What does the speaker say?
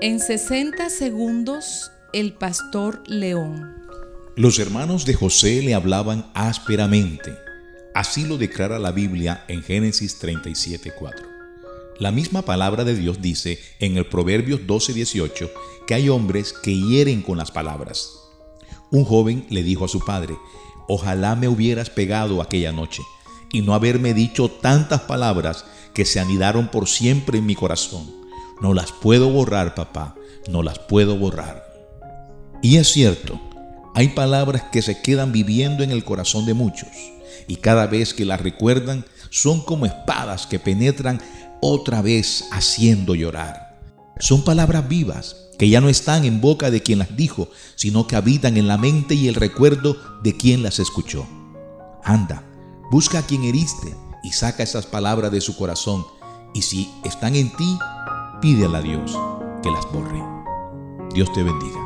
En 60 segundos, el pastor León. Los hermanos de José le hablaban ásperamente. Así lo declara la Biblia en Génesis 37:4. La misma palabra de Dios dice en el Proverbios 12:18 que hay hombres que hieren con las palabras. Un joven le dijo a su padre, ojalá me hubieras pegado aquella noche y no haberme dicho tantas palabras que se anidaron por siempre en mi corazón. No las puedo borrar, papá, no las puedo borrar. Y es cierto, hay palabras que se quedan viviendo en el corazón de muchos y cada vez que las recuerdan son como espadas que penetran otra vez haciendo llorar. Son palabras vivas que ya no están en boca de quien las dijo, sino que habitan en la mente y el recuerdo de quien las escuchó. Anda, busca a quien heriste y saca esas palabras de su corazón, y si están en ti, pídele a Dios que las borre. Dios te bendiga.